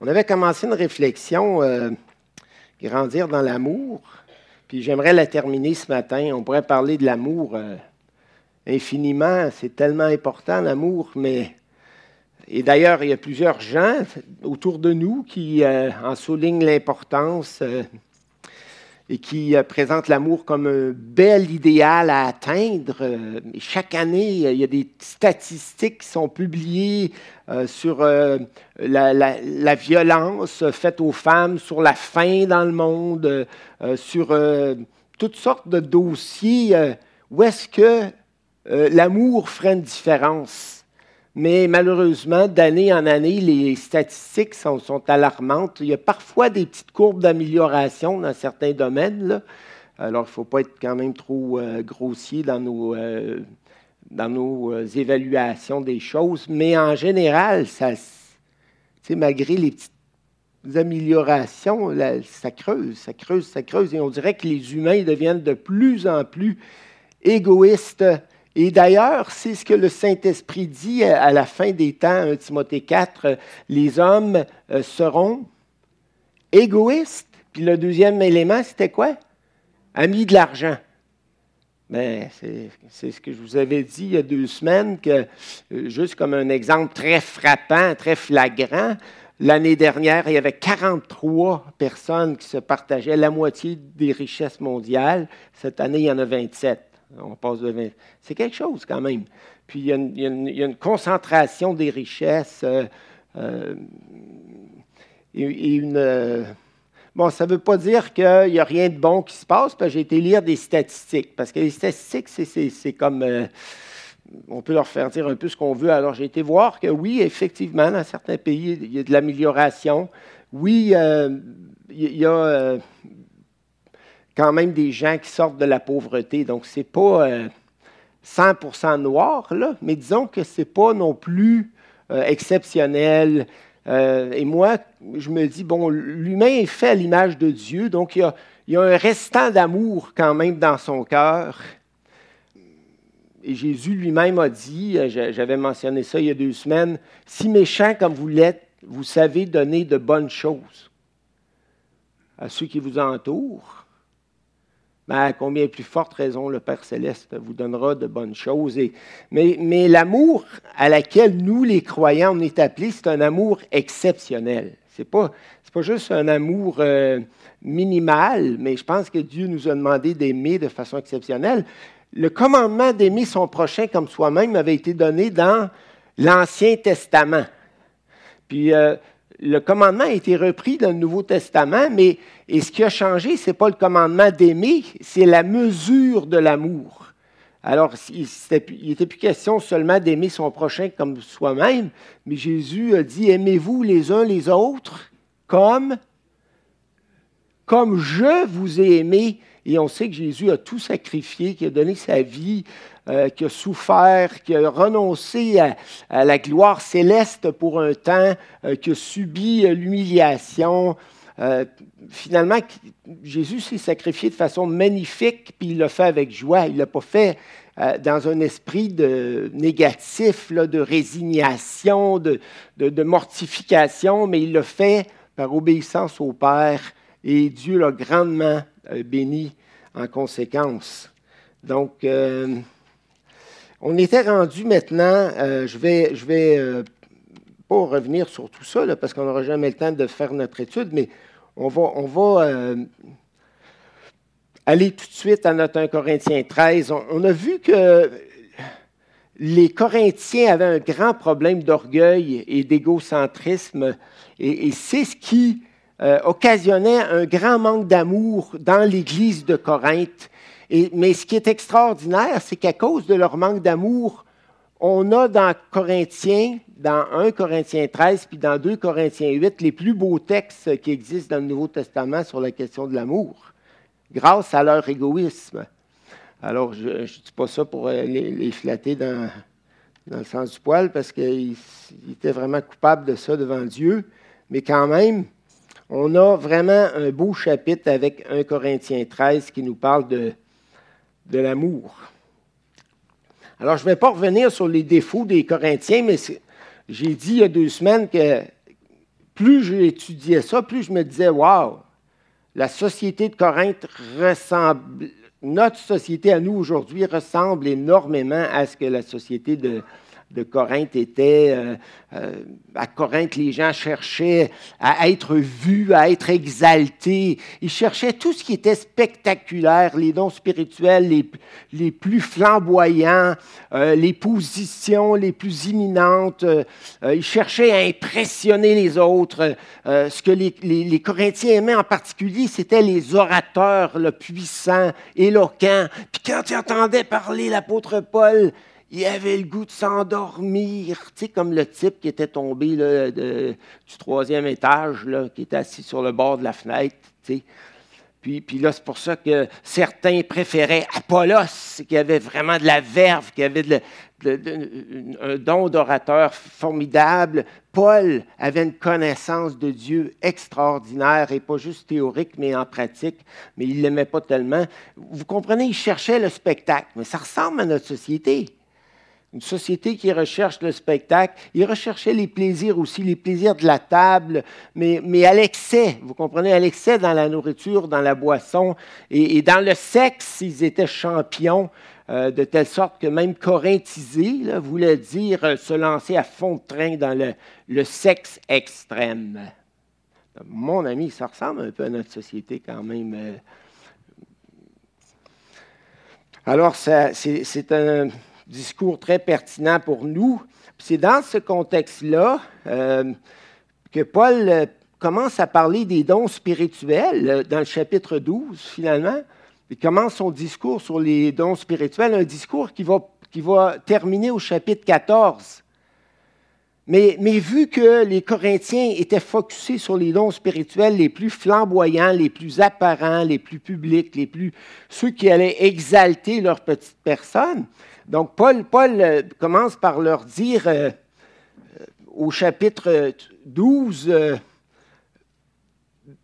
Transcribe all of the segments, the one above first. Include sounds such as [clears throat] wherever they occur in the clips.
On avait commencé une réflexion, euh, grandir dans l'amour, puis j'aimerais la terminer ce matin. On pourrait parler de l'amour euh, infiniment, c'est tellement important l'amour, mais... Et d'ailleurs, il y a plusieurs gens autour de nous qui euh, en soulignent l'importance et qui euh, présente l'amour comme un bel idéal à atteindre. Euh, chaque année, il y a des statistiques qui sont publiées euh, sur la, violence faite aux femmes, sur la faim dans le monde, sur toutes sortes de dossiers où est-ce que l'amour ferait une différence? Mais malheureusement, d'année en année, les statistiques sont, alarmantes. Il y a parfois des petites courbes d'amélioration dans certains domaines. Alors, il ne faut pas être quand même trop euh, grossier dans nos, euh, dans nos euh, évaluations des choses. Mais en général, ça, malgré les petites améliorations, ça creuse, ça creuse, ça creuse. Et on dirait que les humains deviennent de plus en plus égoïstes et d'ailleurs, c'est ce que le Saint-Esprit dit à la fin des temps, 1 Timothée 4, les hommes euh, seront égoïstes. Puis le deuxième élément, c'était quoi? Amis de l'argent. Ben, c'est ce que je vous avais dit il y a deux semaines, que euh, juste comme un exemple très frappant, très flagrant, l'année dernière, il y avait 43 personnes qui se partageaient la moitié des richesses mondiales. Cette année, il y en a 27. On passe de C'est quelque chose quand même. Puis il y, a une, concentration des richesses euh, euh. Euh, bon, ça ne veut pas dire qu'il n'y a rien de bon qui se passe, parce j'ai été lire des statistiques. Parce que les statistiques, c'est comme. on peut leur faire dire un peu ce qu'on veut. Alors, j'ai été voir que oui, effectivement, dans certains pays, il y a de l'amélioration. Oui, il y a quand même des gens qui sortent de la pauvreté. Donc, ce n'est pas 100% euh, noir, là, mais disons que ce n'est pas non plus euh, exceptionnel. Euh, et moi, je me dis, bon, l'humain est fait à l'image de Dieu, donc il y a, il y a un restant d'amour quand même dans son cœur. Et Jésus lui-même a dit, j'avais mentionné ça il y a deux semaines, si méchant comme vous l'êtes, vous savez donner de bonnes choses à ceux qui vous entourent à combien plus forte raison le Père céleste vous donnera de bonnes choses. mais, l'amour à laquelle nous, les croyants, on est appelés, c'est un amour exceptionnel. Ce n'est pas, pas juste un amour euh, minimal, mais je pense que Dieu nous a demandé d'aimer de façon exceptionnelle. Le commandement d'aimer son prochain comme soi-même avait été donné dans l'Ancien Testament. Puis euh, le commandement a été repris dans le Nouveau Testament, mais et ce qui a changé, ce n'est pas le commandement d'aimer, c'est la mesure de l'amour. Alors, il n'était plus question seulement d'aimer son prochain comme soi-même, mais Jésus a dit, aimez-vous les uns les autres comme, comme je vous ai aimé. Et on sait que Jésus a tout sacrifié, qu'il a donné sa vie, euh, qui a souffert, qui a renoncé à, la gloire céleste pour un temps, euh, qui a subi euh, l'humiliation. finalement, Jésus s'est sacrifié de façon magnifique, puis il l'a fait avec joie. Il ne l'a pas fait dans un esprit de négatif, de résignation, de, de, mortification, mais il l'a fait par obéissance au Père, et Dieu l'a grandement béni en conséquence. Donc, on était rendu maintenant, euh, je vais, vais euh, pas revenir sur tout ça, parce qu'on n'aura jamais le temps de faire notre étude, mais on va, euh, aller tout de suite à notre 1 Corinthiens 13. On, a vu que les Corinthiens avaient un grand problème d'orgueil et d'égocentrisme, et c'est ce qui occasionnait un grand manque d'amour dans l'Église de Corinthe mais ce qui est extraordinaire, c'est qu'à cause de leur manque d'amour, on a dans Corinthiens, dans 1 Corinthiens 13, puis dans 2 Corinthiens 8, les plus beaux textes qui existent dans le Nouveau Testament sur la question de l'amour, grâce à leur égoïsme. Alors, je ne dis pas ça pour les, flatter dans, dans, le sens du poil, parce qu'ils étaient vraiment coupables de ça devant Dieu, mais quand même, on a vraiment un beau chapitre avec 1 Corinthiens 13 qui nous parle de, de l'amour. Alors, je ne vais pas revenir sur les défauts des Corinthiens, mais j'ai dit il y a deux semaines que plus j'étudiais ça, plus je me disais, waouh, la société de Corinthe ressemble, notre société à nous aujourd'hui ressemble énormément à ce que la société de, de Corinthe était. Euh, euh, à Corinthe, les gens cherchaient à être vus, à être exaltés. Ils cherchaient tout ce qui était spectaculaire, les dons spirituels les, les plus flamboyants, euh, les positions les plus imminentes. ils cherchaient à impressionner les autres. ce que les, les, Corinthiens aimaient en particulier, c'était les orateurs le puissants, éloquents. Puis quand ils entendaient parler l'apôtre Paul, il avait le goût de s'endormir, tu sais, comme le type qui était tombé du troisième étage, là, qui était assis sur le bord de la fenêtre. Tu sais. Puis, puis là, c'est pour ça que certains préféraient Apollos, qui avait vraiment de la verve, qui avait un don d'orateur formidable. Paul avait une connaissance de Dieu extraordinaire, et pas juste théorique, mais en pratique, mais il ne l'aimait pas tellement. Vous comprenez, il cherchait le spectacle, mais ça ressemble à notre société une société qui recherche le spectacle. Il recherchait les plaisirs aussi, les plaisirs de la table, mais, mais à l'excès, vous comprenez, à l'excès dans la nourriture, dans la boisson. Et, dans le sexe, ils étaient champions, euh, de telle sorte que même corinthiser voulait dire euh, se lancer à fond de train dans le, sexe extrême. Mon ami, ça ressemble un peu à notre société quand même. Euh. Alors, c'est un discours très pertinent pour nous. C'est dans ce contexte-là euh, que Paul euh, commence à parler des dons spirituels euh, dans le chapitre 12, finalement. Il commence son discours sur les dons spirituels, un discours qui va, qui va terminer au chapitre 14. Mais, mais, vu que les Corinthiens étaient focusés sur les dons spirituels les plus flamboyants, les plus apparents, les plus publics, les plus, ceux qui allaient exalter leur petite personne, donc, Paul, Paul euh, commence par leur dire euh, euh, au chapitre 12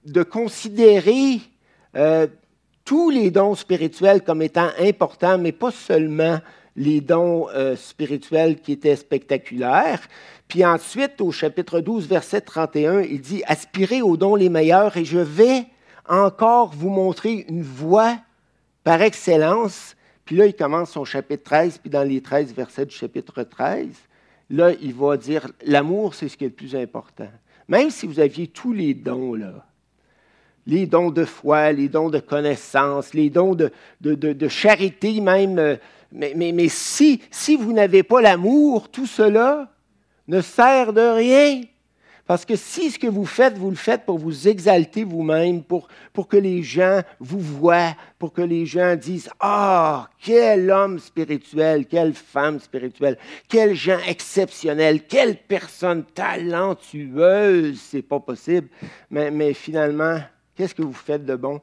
de considérer tous les dons spirituels comme étant importants, mais pas seulement les dons spirituels qui étaient spectaculaires. Puis ensuite, au chapitre 12, verset 31, il dit, Aspirez aux dons les meilleurs et je vais encore vous montrer une voie par excellence puis là, il commence son chapitre 13, puis dans les 13 versets du chapitre 13, là, il va dire, l'amour, c'est ce qui est le plus important. Même si vous aviez tous les dons, là, les dons de foi, les dons de connaissance, les dons de, charité même, euh, mais, mais, mais si, si vous n'avez pas l'amour, tout cela ne sert de rien. Parce que si ce que vous faites, vous le faites pour vous exalter vous-même, pour, pour que les gens vous voient, pour que les gens disent Ah, quel homme spirituel, quelle femme spirituelle, quel gens exceptionnel, quelle personne talentueuse, c'est pas possible. Mais, finalement, qu'est-ce que vous faites de bon?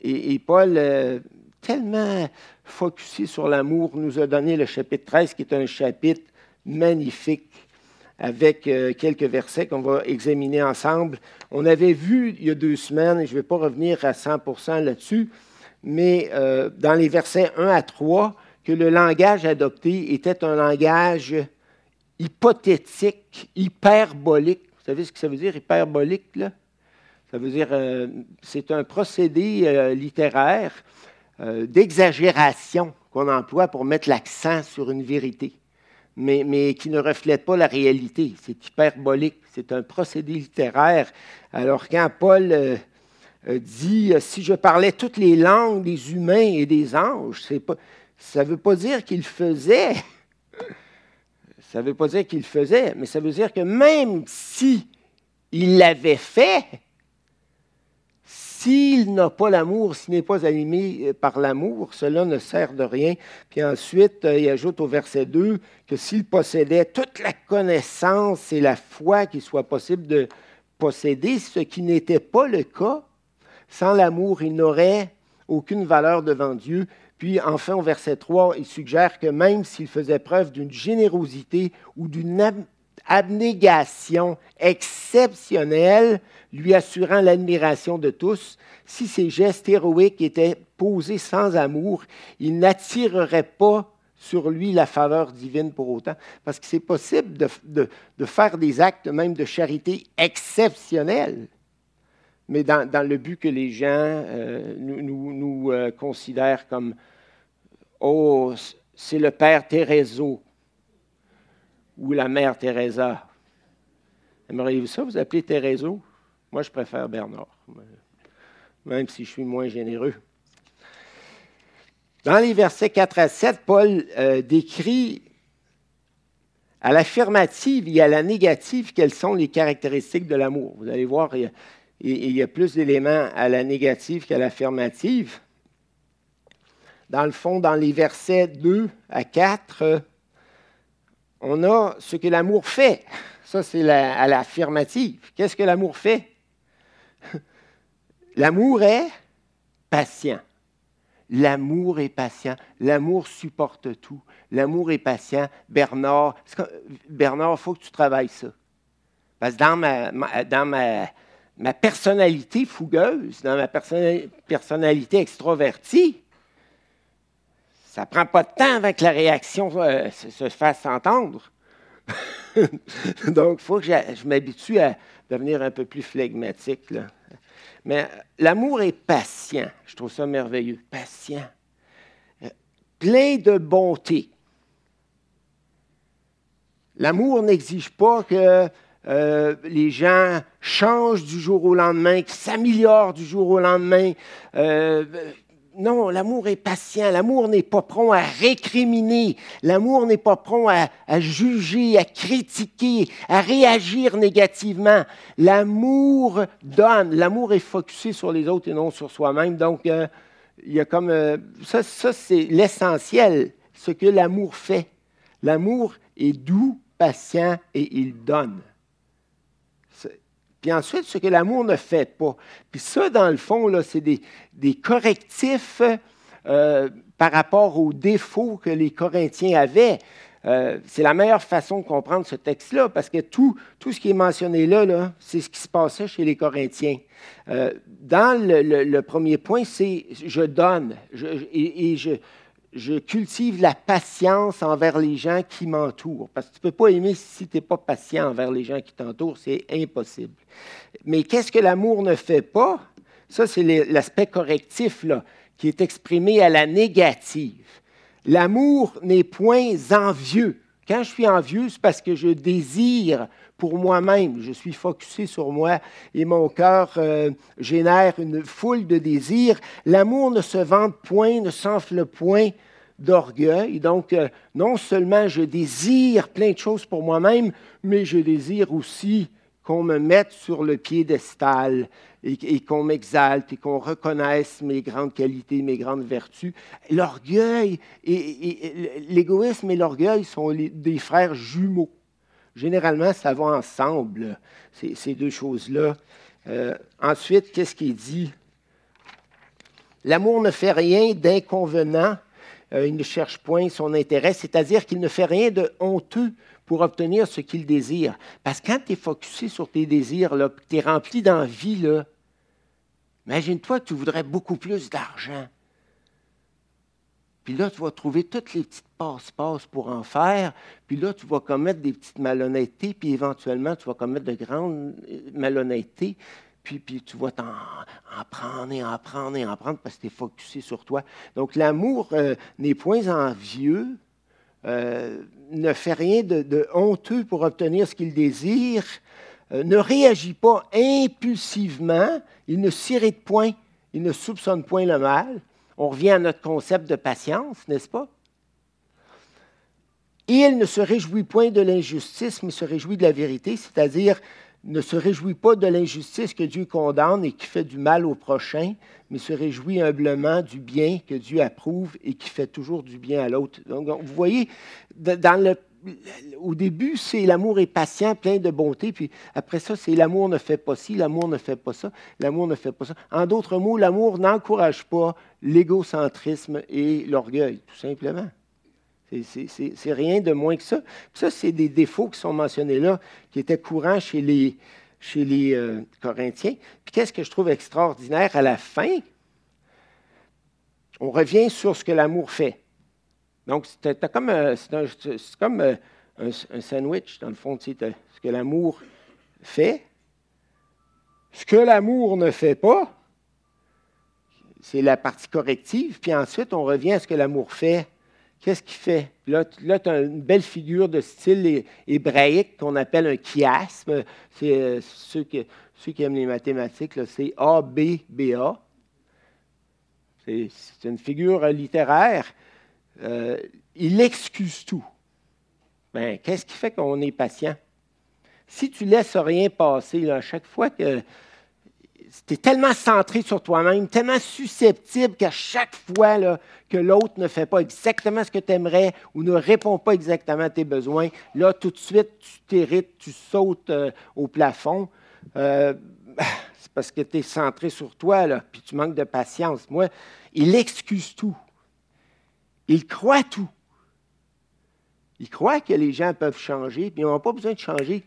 Et, Paul, euh, tellement focusé sur l'amour, nous a donné le chapitre 13, qui est un chapitre magnifique avec euh, quelques versets qu'on va examiner ensemble. On avait vu il y a deux semaines, et je ne vais pas revenir à 100% là-dessus, mais euh, dans les versets 1 à 3, que le langage adopté était un langage hypothétique, hyperbolique. Vous savez ce que ça veut dire, hyperbolique? Là? Ça veut dire, euh, c'est un procédé littéraire d'exagération qu'on emploie pour mettre l'accent sur une vérité mais, qui ne reflète pas la réalité. C'est hyperbolique, c'est un procédé littéraire. Alors quand Paul euh, euh, dit euh, Si je parlais toutes les langues des humains et des anges, ça ne veut pas dire qu'il faisait. Ça ne veut pas dire qu'il faisait, mais ça veut dire que même si il l'avait fait, s'il n'a pas l'amour, s'il n'est pas animé euh, par l'amour, cela ne sert de rien. Puis ensuite, euh, il ajoute au verset 2 que s'il possédait toute la connaissance et la foi qu'il soit possible de posséder, ce qui n'était pas le cas, sans l'amour, il n'aurait aucune valeur devant Dieu. Puis enfin, au verset 3, il suggère que même s'il faisait preuve d'une générosité ou d'une abnégation exceptionnelle, lui assurant l'admiration de tous, si ces gestes héroïques étaient posés sans amour, ils n'attireraient pas sur lui la faveur divine pour autant. Parce que c'est possible de, faire des actes même de charité exceptionnels, mais dans, le but que les gens euh, nous, euh, considèrent comme Oh, c'est le Père Théréso ou la Mère Teresa. Aimeriez-vous ça, vous appelez Théréso? Moi, je préfère Bernard, même si je suis moins généreux. Dans les versets 4 à 7, Paul euh, décrit à l'affirmative et à la négative quelles sont les caractéristiques de l'amour. Vous allez voir, il y a, plus d'éléments à la négative qu'à l'affirmative. Dans le fond, dans les versets 2 à 4, on a ce que l'amour fait. Ça, c'est à l'affirmative. Qu'est-ce que l'amour fait? [laughs] L'amour est patient. L'amour est patient. L'amour supporte tout. L'amour est patient. Bernard, Bernard, il faut que tu travailles ça. Parce que dans ma, dans ma, personnalité fougueuse, dans ma personnalité extrovertie, ça ne prend pas de temps avant que la réaction euh, se, fasse entendre. [laughs] Donc, il faut que je, m'habitue à devenir un peu plus flegmatique. Mais l'amour est patient. Je trouve ça merveilleux. Patient. Euh, plein de bonté. L'amour n'exige pas que euh, les gens changent du jour au lendemain, qu'ils s'améliorent du jour au lendemain. Non, l'amour est patient. L'amour n'est pas prompt à récriminer. L'amour n'est pas prompt à, juger, à critiquer, à réagir négativement. L'amour donne. L'amour est focusé sur les autres et non sur soi-même. Donc, euh, il y a comme. Euh, ça, ça c'est l'essentiel, ce que l'amour fait. L'amour est doux, patient et il donne. Puis ensuite, ce que l'amour ne fait pas. Puis ça, dans le fond, là, c'est des, correctifs euh, par rapport aux défauts que les Corinthiens avaient. Euh, c'est la meilleure façon de comprendre ce texte-là, parce que tout, tout ce qui est mentionné là, là c'est ce qui se passait chez les Corinthiens. Euh, dans le, premier point, c'est je donne et, je, je cultive la patience envers les gens qui m'entourent. Parce que tu ne peux pas aimer si tu n'es pas patient envers les gens qui t'entourent, c'est impossible. Mais qu'est-ce que l'amour ne fait pas? Ça, c'est l'aspect correctif là, qui est exprimé à la négative. L'amour n'est point envieux. Quand je suis envieux, c'est parce que je désire pour moi-même. Je suis focusé sur moi et mon cœur euh, génère une foule de désirs. L'amour ne se vante point, ne s'enfle point d'orgueil. Donc, euh, non seulement je désire plein de choses pour moi-même, mais je désire aussi qu'on me mette sur le piédestal et, qu'on m'exalte et qu'on reconnaisse mes grandes qualités, mes grandes vertus. L'orgueil et, l'égoïsme et l'orgueil sont des frères jumeaux. Généralement, ça va ensemble, ces, deux choses-là. Euh, ensuite, qu'est-ce qu'il dit? L'amour ne fait rien d'inconvenant, euh, il ne cherche point son intérêt, c'est-à-dire qu'il ne fait rien de honteux pour obtenir ce qu'il désire. Parce que quand tu es focusé sur tes désirs, tu es rempli d'envie, imagine-toi, tu voudrais beaucoup plus d'argent. Puis là, tu vas trouver toutes les petites passe-passe pour en faire. Puis là, tu vas commettre des petites malhonnêtetés, puis éventuellement, tu vas commettre de grandes euh, malhonnêtetés. Puis, tu vas t'en en prendre et en prendre et en prendre parce que tu es focusé sur toi. Donc, l'amour euh, n'est point envieux, euh, ne fait rien de, honteux pour obtenir ce qu'il désire, ne réagit pas impulsivement, il ne s'irrite point, il ne soupçonne point le mal. On revient à notre concept de patience, n'est-ce pas? Il ne se réjouit point de l'injustice, mais se réjouit de la vérité, c'est-à-dire ne se réjouit pas de l'injustice que Dieu condamne et qui fait du mal au prochain, mais se réjouit humblement du bien que Dieu approuve et qui fait toujours du bien à l'autre. Donc, vous voyez, au début, c'est l'amour est patient, plein de bonté, puis après ça, c'est l'amour ne fait pas ci, l'amour ne fait pas ça, l'amour ne fait pas ça. En d'autres mots, l'amour n'encourage pas l'égocentrisme et l'orgueil, tout simplement. C'est rien de moins que ça. ça, c'est des défauts qui sont mentionnés là, qui étaient courants chez les, euh, Corinthiens. Puis qu'est-ce que je trouve extraordinaire à la fin? On revient sur ce que l'amour fait. Donc, c'est comme, euh, euh, un, sandwich, dans le fond, ce que l'amour fait. Ce que l'amour ne fait pas, c'est la partie corrective. Puis ensuite, on revient à ce que l'amour fait. Qu'est-ce qu'il fait? Là, là tu as une belle figure de style hébraïque qu'on appelle un chiasme. C'est euh, ceux, qui, aiment les mathématiques, c'est A, B, B, A. C'est une figure littéraire. Euh, il excuse tout. Ben, qu'est-ce qui fait qu'on est patient? Si tu laisses rien passer, à chaque fois que tu es tellement centré sur toi-même, tellement susceptible qu'à chaque fois que l'autre ne fait pas exactement ce que tu aimerais ou ne répond pas exactement à tes besoins, là, tout de suite, tu t'irrites, tu sautes euh, au plafond. Euh, [laughs] c'est parce que tu es centré sur toi, là, puis tu manques de patience. Moi, il excuse tout. Il croit tout. Il croit que les gens peuvent changer, puis ils n'ont pas besoin de changer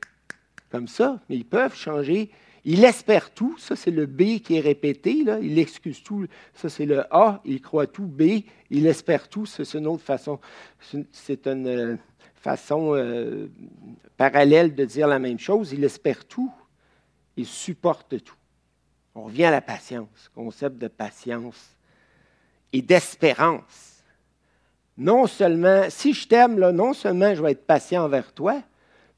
comme ça, mais ils peuvent changer. Il espère tout, ça c'est le B qui est répété, il excuse tout, ça c'est le A, il croit tout, B, il espère tout, c'est une autre façon, c'est une euh, façon euh, parallèle de dire la même chose, il espère tout, il supporte tout. On revient à la patience, concept de patience et d'espérance. Non seulement, si je t'aime, non seulement je vais être patient envers toi,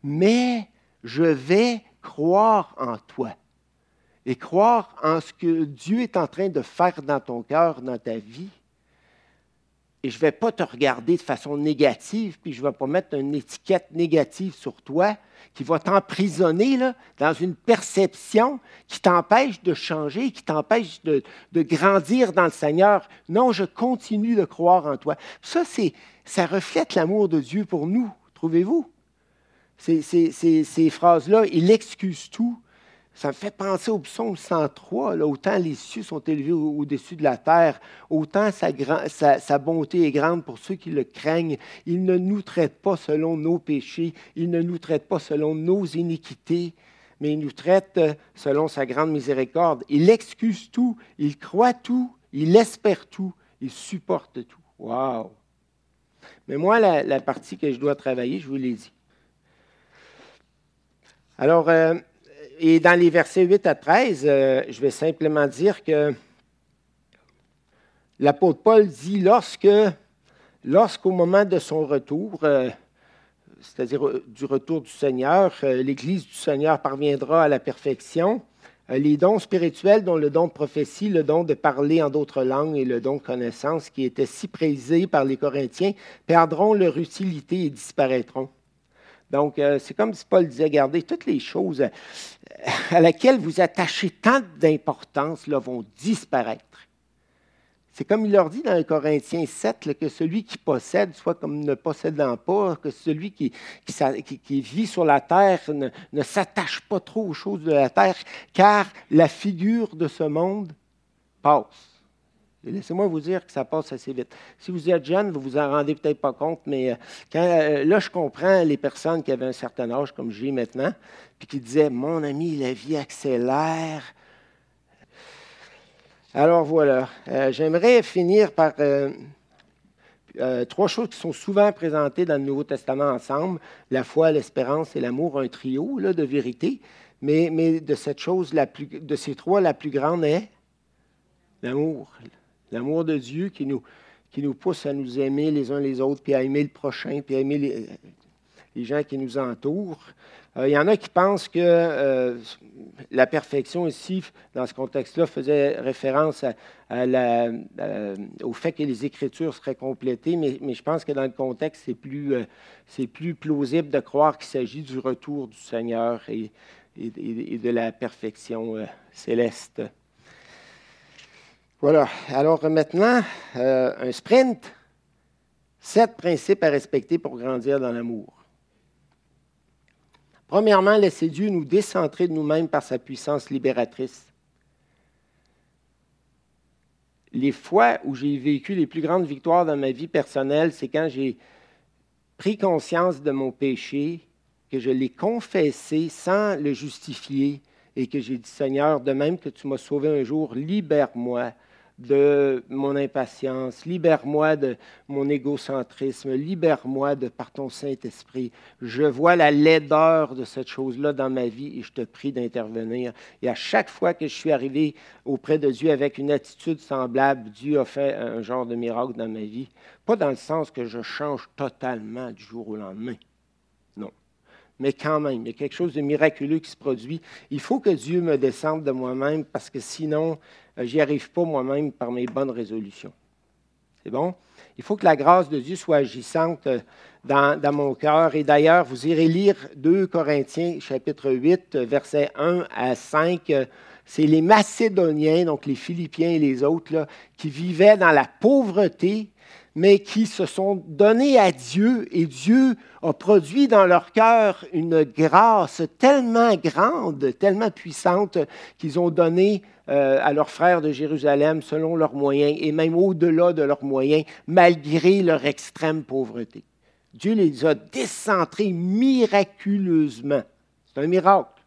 mais je vais croire en toi et croire en ce que Dieu est en train de faire dans ton cœur, dans ta vie et je ne vais pas te regarder de façon négative, puis je ne vais pas mettre une étiquette négative sur toi qui va t'emprisonner dans une perception qui t'empêche de changer, qui t'empêche de, grandir dans le Seigneur. Non, je continue de croire en toi. Ça, ça reflète l'amour de Dieu pour nous, trouvez-vous? Ces, phrases-là, il excuse tout, ça me fait penser au psaume 103, là, autant les cieux sont élevés au-dessus de la terre, autant sa, bonté est grande pour ceux qui le craignent. Il ne nous traite pas selon nos péchés, il ne nous traite pas selon nos iniquités, mais il nous traite selon sa grande miséricorde. Il excuse tout, il croit tout, il espère tout, il supporte tout. Wow! Mais moi, la, partie que je dois travailler, je vous l'ai dit. Alors, euh, et dans les versets 8 à 13, euh, je vais simplement dire que l'apôtre Paul dit lorsque, lorsqu'au moment de son retour, euh, c'est-à-dire du retour du Seigneur, l'Église du Seigneur parviendra à la perfection, les dons spirituels, dont le don de prophétie, le don de parler en d'autres langues et le don de connaissance, qui étaient si prisés par les Corinthiens, perdront leur utilité et disparaîtront. Donc, c'est comme si Paul disait, regardez, toutes les choses à laquelle vous attachez tant d'importance vont disparaître. C'est comme il leur dit dans Corinthiens 7 que celui qui possède soit comme ne possédant pas, que celui qui, vit sur la terre ne s'attache pas trop aux choses de la terre, car la figure de ce monde passe. Laissez-moi vous dire que ça passe assez vite. Si vous êtes jeune, vous vous en rendez peut-être pas compte, mais euh, euh, là, je comprends les personnes qui avaient un certain âge, comme j'ai maintenant, puis qui disaient Mon ami, la vie accélère. Alors voilà, euh, j'aimerais finir par trois choses qui sont souvent présentées dans le Nouveau Testament ensemble la foi, l'espérance et l'amour, un trio de vérité. Mais, mais de cette chose, la plus, de ces trois, la plus grande est l'amour. L'amour de Dieu qui nous, qui nous pousse à nous aimer les uns les autres, puis à aimer le prochain, puis à aimer les, gens qui nous entourent. Euh, il y en a qui pensent que euh, la perfection ici, dans ce contexte-là, faisait référence au fait que les Écritures seraient complétées, mais, je pense que dans le contexte, c'est plus, euh, plus plausible de croire qu'il s'agit du retour du Seigneur et, et de la perfection céleste. Voilà. Alors maintenant, euh, un sprint. Sept principes à respecter pour grandir dans l'amour. Premièrement, laissez Dieu nous décentrer de nous-mêmes par sa puissance libératrice. Les fois où j'ai vécu les plus grandes victoires dans ma vie personnelle, c'est quand j'ai pris conscience de mon péché, que je l'ai confessé sans le justifier et que j'ai dit, Seigneur, de même que tu m'as sauvé un jour, libère-moi de mon impatience, libère-moi de mon égocentrisme, libère-moi de par ton Saint-Esprit. Je vois la laideur de cette chose-là dans ma vie et je te prie d'intervenir. Et à chaque fois que je suis arrivé auprès de Dieu avec une attitude semblable, Dieu a fait un genre de miracle dans ma vie. Pas dans le sens que je change totalement du jour au lendemain. Mais quand même, il y a quelque chose de miraculeux qui se produit. Il faut que Dieu me descende de moi-même parce que sinon, euh, j'y arrive pas moi-même par mes bonnes résolutions. C'est bon? Il faut que la grâce de Dieu soit agissante euh, dans, mon cœur. Et d'ailleurs, vous irez lire 2 Corinthiens chapitre 8, versets 1 à 5. C'est les Macédoniens, donc les Philippiens et les autres, qui vivaient dans la pauvreté, mais qui se sont donnés à Dieu et Dieu a produit dans leur cœur une grâce tellement grande, tellement puissante qu'ils ont donné euh, à leurs frères de Jérusalem selon leurs moyens et même au-delà de leurs moyens, malgré leur extrême pauvreté. Dieu les a décentrés miraculeusement. C'est un miracle.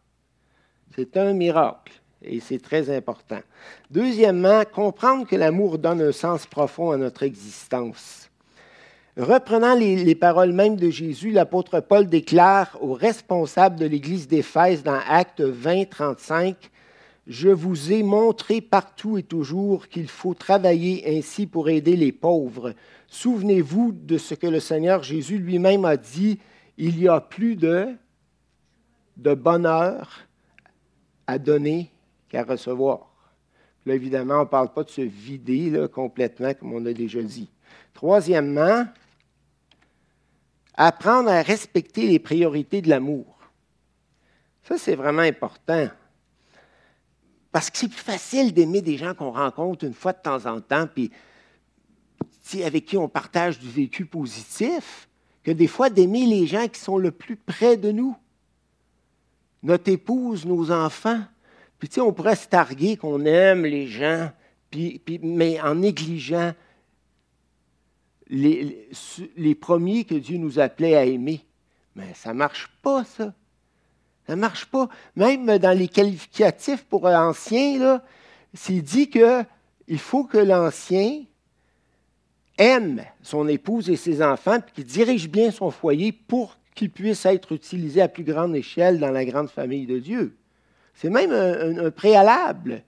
C'est un miracle. Et c'est très important. Deuxièmement, comprendre que l'amour donne un sens profond à notre existence. Reprenant les, paroles mêmes de Jésus, l'apôtre Paul déclare aux responsables de l'Église d'Éphèse dans Actes 20, 35, Je vous ai montré partout et toujours qu'il faut travailler ainsi pour aider les pauvres. Souvenez-vous de ce que le Seigneur Jésus lui-même a dit, il y a plus de, de bonheur à donner qu'à recevoir. Là, évidemment, on ne parle pas de se vider complètement, comme on a déjà dit. Troisièmement, apprendre à respecter les priorités de l'amour. Ça, c'est vraiment important. Parce que c'est plus facile d'aimer des gens qu'on rencontre une fois de temps en temps, puis avec qui on partage du vécu positif, que des fois d'aimer les gens qui sont le plus près de nous. Notre épouse, nos enfants, puis, tu sais, on pourrait se targuer qu'on aime les gens, mais en négligeant les, les, premiers que Dieu nous appelait à aimer. Mais ça ne marche pas, ça. Ça ne marche pas. Même dans les qualificatifs pour l'ancien, c'est dit qu'il faut que l'ancien aime son épouse et ses enfants, puis qu'il dirige bien son foyer pour qu'il puisse être utilisé à plus grande échelle dans la grande famille de Dieu. C'est même un, préalable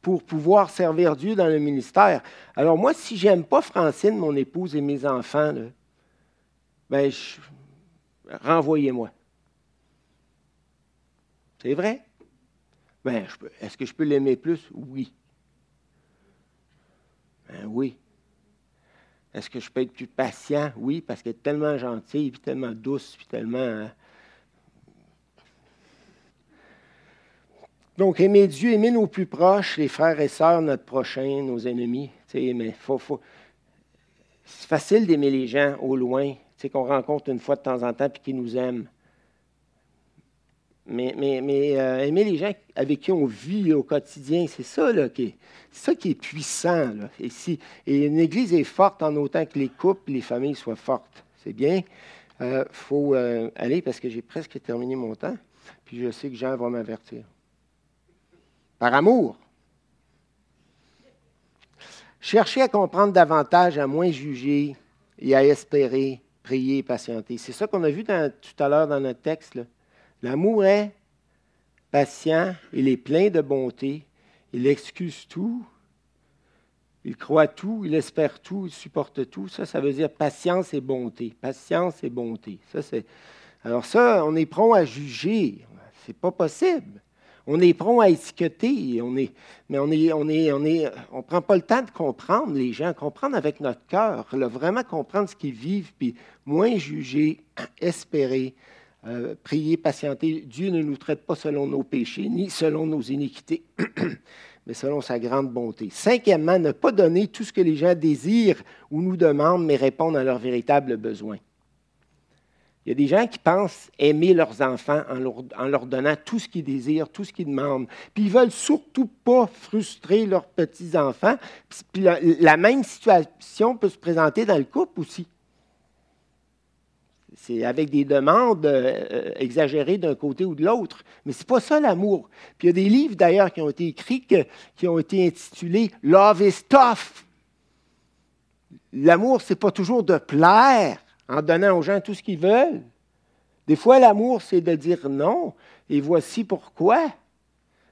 pour pouvoir servir Dieu dans le ministère. Alors moi, si j'aime pas Francine, mon épouse et mes enfants, ben, renvoyez-moi. C'est vrai? Ben, est-ce que je peux l'aimer plus? Oui. Ben oui. Est-ce que je peux être plus patient? Oui, parce qu'elle est tellement gentille, puis tellement douce, puis tellement Donc, aimer Dieu, aimer nos plus proches, les frères et sœurs, notre prochain, nos ennemis. Mais faut, faut... C'est facile d'aimer les gens au loin, qu'on rencontre une fois de temps en temps et qui nous aiment. Mais, mais, mais euh, aimer les gens avec qui on vit au quotidien, c'est ça, qui est, ça qui est puissant. Là. Et, si, et une Église est forte en autant que les couples, les familles soient fortes. C'est bien. Il euh, faut euh, aller parce que j'ai presque terminé mon temps. Puis je sais que Jean va m'avertir par amour. Cherchez à comprendre davantage, à moins juger et à espérer, prier, patienter. C'est ça qu'on a vu tout à l'heure dans notre texte. L'amour est patient, il est plein de bonté, il excuse tout, il croit tout, il espère tout, il supporte tout. Ça, ça veut dire patience et bonté. Patience et bonté. Ça. Alors ça, on est prompt à juger. C'est pas possible. On est prompt à étiqueter, mais on est, prend pas le temps de comprendre les gens, comprendre avec notre cœur, vraiment comprendre ce qu'ils vivent, puis moins juger, [clears throat] espérer, euh, prier, patienter. Dieu ne nous traite pas selon nos péchés, ni selon nos iniquités, [clears throat] mais selon sa grande bonté. Cinquièmement, ne pas donner tout ce que les gens désirent ou nous demandent, mais répondre à leurs véritables besoins. Il y a des gens qui pensent aimer leurs enfants en leur, donnant tout ce qu'ils désirent, tout ce qu'ils demandent. Puis ils ne veulent surtout pas frustrer leurs petits-enfants. Puis la, même situation peut se présenter dans le couple aussi. c'est avec des demandes euh, exagérées d'un côté ou de l'autre. Mais ce n'est pas ça l'amour. Puis il y a des livres d'ailleurs qui ont été écrits qui ont été intitulés Love is tough. L'amour, ce n'est pas toujours de plaire en donnant aux gens tout ce qu'ils veulent. Des fois, l'amour, c'est de dire non, et voici pourquoi.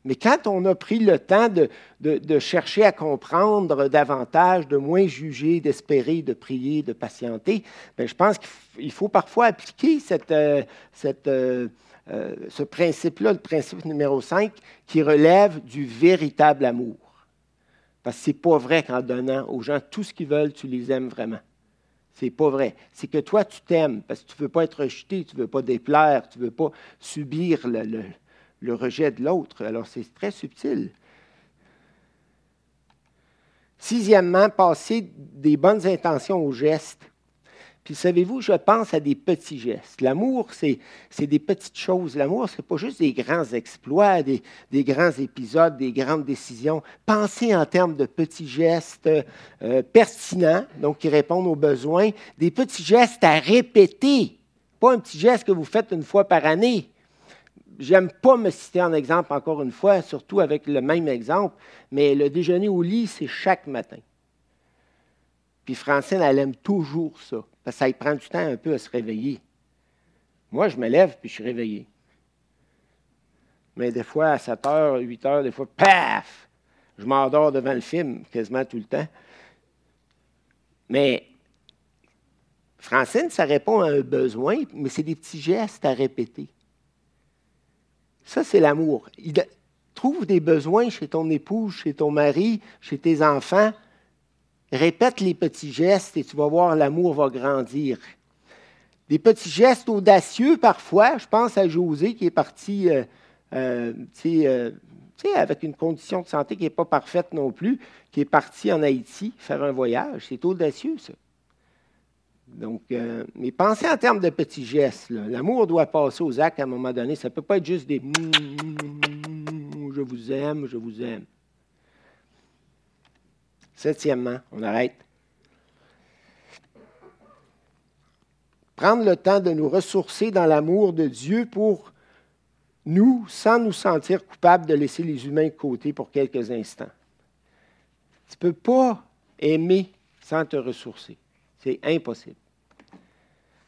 Mais quand on a pris le temps de, chercher à comprendre davantage, de moins juger, d'espérer, de prier, de patienter, bien, je pense qu'il faut parfois appliquer euh, euh, euh, ce principe-là, le principe numéro 5, qui relève du véritable amour. Parce que ce n'est pas vrai qu'en donnant aux gens tout ce qu'ils veulent, tu les aimes vraiment. C'est pas vrai. C'est que toi, tu t'aimes parce que tu ne veux pas être rejeté, tu ne veux pas déplaire, tu ne veux pas subir le, le rejet de l'autre. Alors, c'est très subtil. Sixièmement, passer des bonnes intentions aux gestes. Puis savez-vous, je pense à des petits gestes. L'amour, c'est des petites choses. L'amour, ce n'est pas juste des grands exploits, des, grands épisodes, des grandes décisions. Pensez en termes de petits gestes euh, pertinents, donc qui répondent aux besoins, des petits gestes à répéter. Pas un petit geste que vous faites une fois par année. J'aime pas me citer en exemple encore une fois, surtout avec le même exemple, mais le déjeuner au lit, c'est chaque matin. Puis Francine, elle aime toujours ça, parce que ça prend du temps un peu à se réveiller. Moi, je me lève, puis je suis réveillé. Mais des fois, à 7 heures, 8 heures, des fois, paf! Je m'endors devant le film quasiment tout le temps. Mais Francine, ça répond à un besoin, mais c'est des petits gestes à répéter. Ça, c'est l'amour. Trouve des besoins chez ton épouse, chez ton mari, chez tes enfants. Répète les petits gestes et tu vas voir, l'amour va grandir. Des petits gestes audacieux parfois. Je pense à José qui est parti euh, euh, euh, avec une condition de santé qui n'est pas parfaite non plus, qui est parti en Haïti faire un voyage. C'est audacieux, ça. Donc, euh, mais pensez en termes de petits gestes. L'amour doit passer aux actes à un moment donné. Ça ne peut pas être juste des je vous aime, je vous aime. Septièmement, on arrête. Prendre le temps de nous ressourcer dans l'amour de Dieu pour nous, sans nous sentir coupables de laisser les humains de côté pour quelques instants. Tu ne peux pas aimer sans te ressourcer. C'est impossible.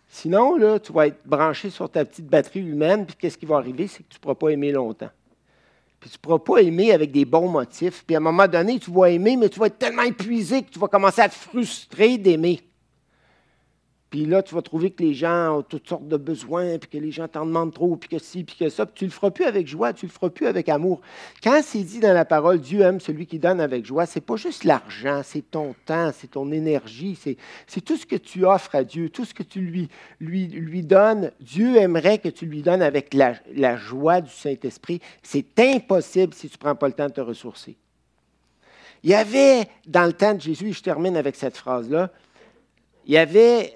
Sinon, là, tu vas être branché sur ta petite batterie humaine, puis qu'est-ce qui va arriver? C'est que tu ne pourras pas aimer longtemps. Puis tu ne pourras pas aimer avec des bons motifs. Puis à un moment donné, tu vas aimer, mais tu vas être tellement épuisé que tu vas commencer à te frustrer d'aimer. Puis là, tu vas trouver que les gens ont toutes sortes de besoins, puis que les gens t'en demandent trop, puis que ci, puis que ça. Puis tu ne le feras plus avec joie, tu ne le feras plus avec amour. Quand c'est dit dans la parole, Dieu aime celui qui donne avec joie, c'est pas juste l'argent, c'est ton temps, c'est ton énergie, c'est tout ce que tu offres à Dieu, tout ce que tu lui, donnes. Dieu aimerait que tu lui donnes avec la, la joie du Saint-Esprit. C'est impossible si tu ne prends pas le temps de te ressourcer. Il y avait, dans le temps de Jésus, et je termine avec cette phrase-là, il y avait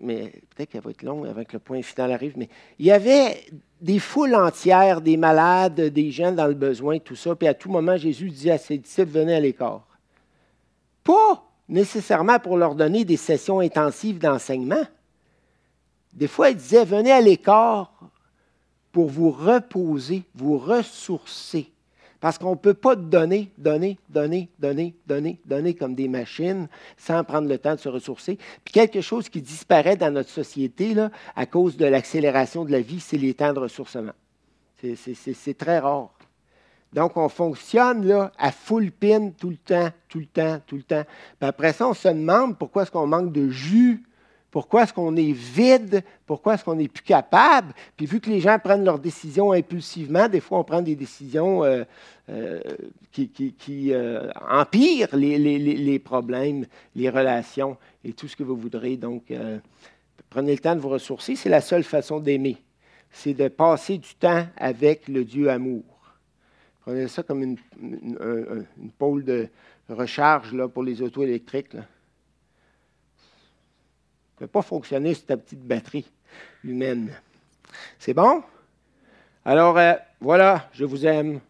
mais peut-être qu'elle va être longue avant que le point final arrive, mais il y avait des foules entières, des malades, des gens dans le besoin, tout ça, puis à tout moment, Jésus disait à ses disciples, venez à l'écart. Pas nécessairement pour leur donner des sessions intensives d'enseignement. Des fois, il disait, venez à l'écart pour vous reposer, vous ressourcer. Parce qu'on ne peut pas donner, donner, donner, donner, donner, donner comme des machines sans prendre le temps de se ressourcer. Puis quelque chose qui disparaît dans notre société à cause de l'accélération de la vie, c'est les temps de ressourcement. C'est très rare. Donc, on fonctionne à full pin tout le temps, tout le temps, tout le temps. Puis après ça, on se demande pourquoi est-ce qu'on manque de jus pourquoi est-ce qu'on est vide? Pourquoi est-ce qu'on n'est plus capable? Puis vu que les gens prennent leurs décisions impulsivement, des fois on prend des décisions euh, euh, qui, euh, empirent les, problèmes, les relations et tout ce que vous voudrez. Donc, prenez le temps de vous ressourcer. C'est la seule façon d'aimer. C'est de passer du temps avec le Dieu amour. Prenez ça comme une, pôle de recharge pour les autos électriques. Ne peut pas fonctionner sur ta petite batterie humaine. C'est bon? Alors, euh, voilà, je vous aime.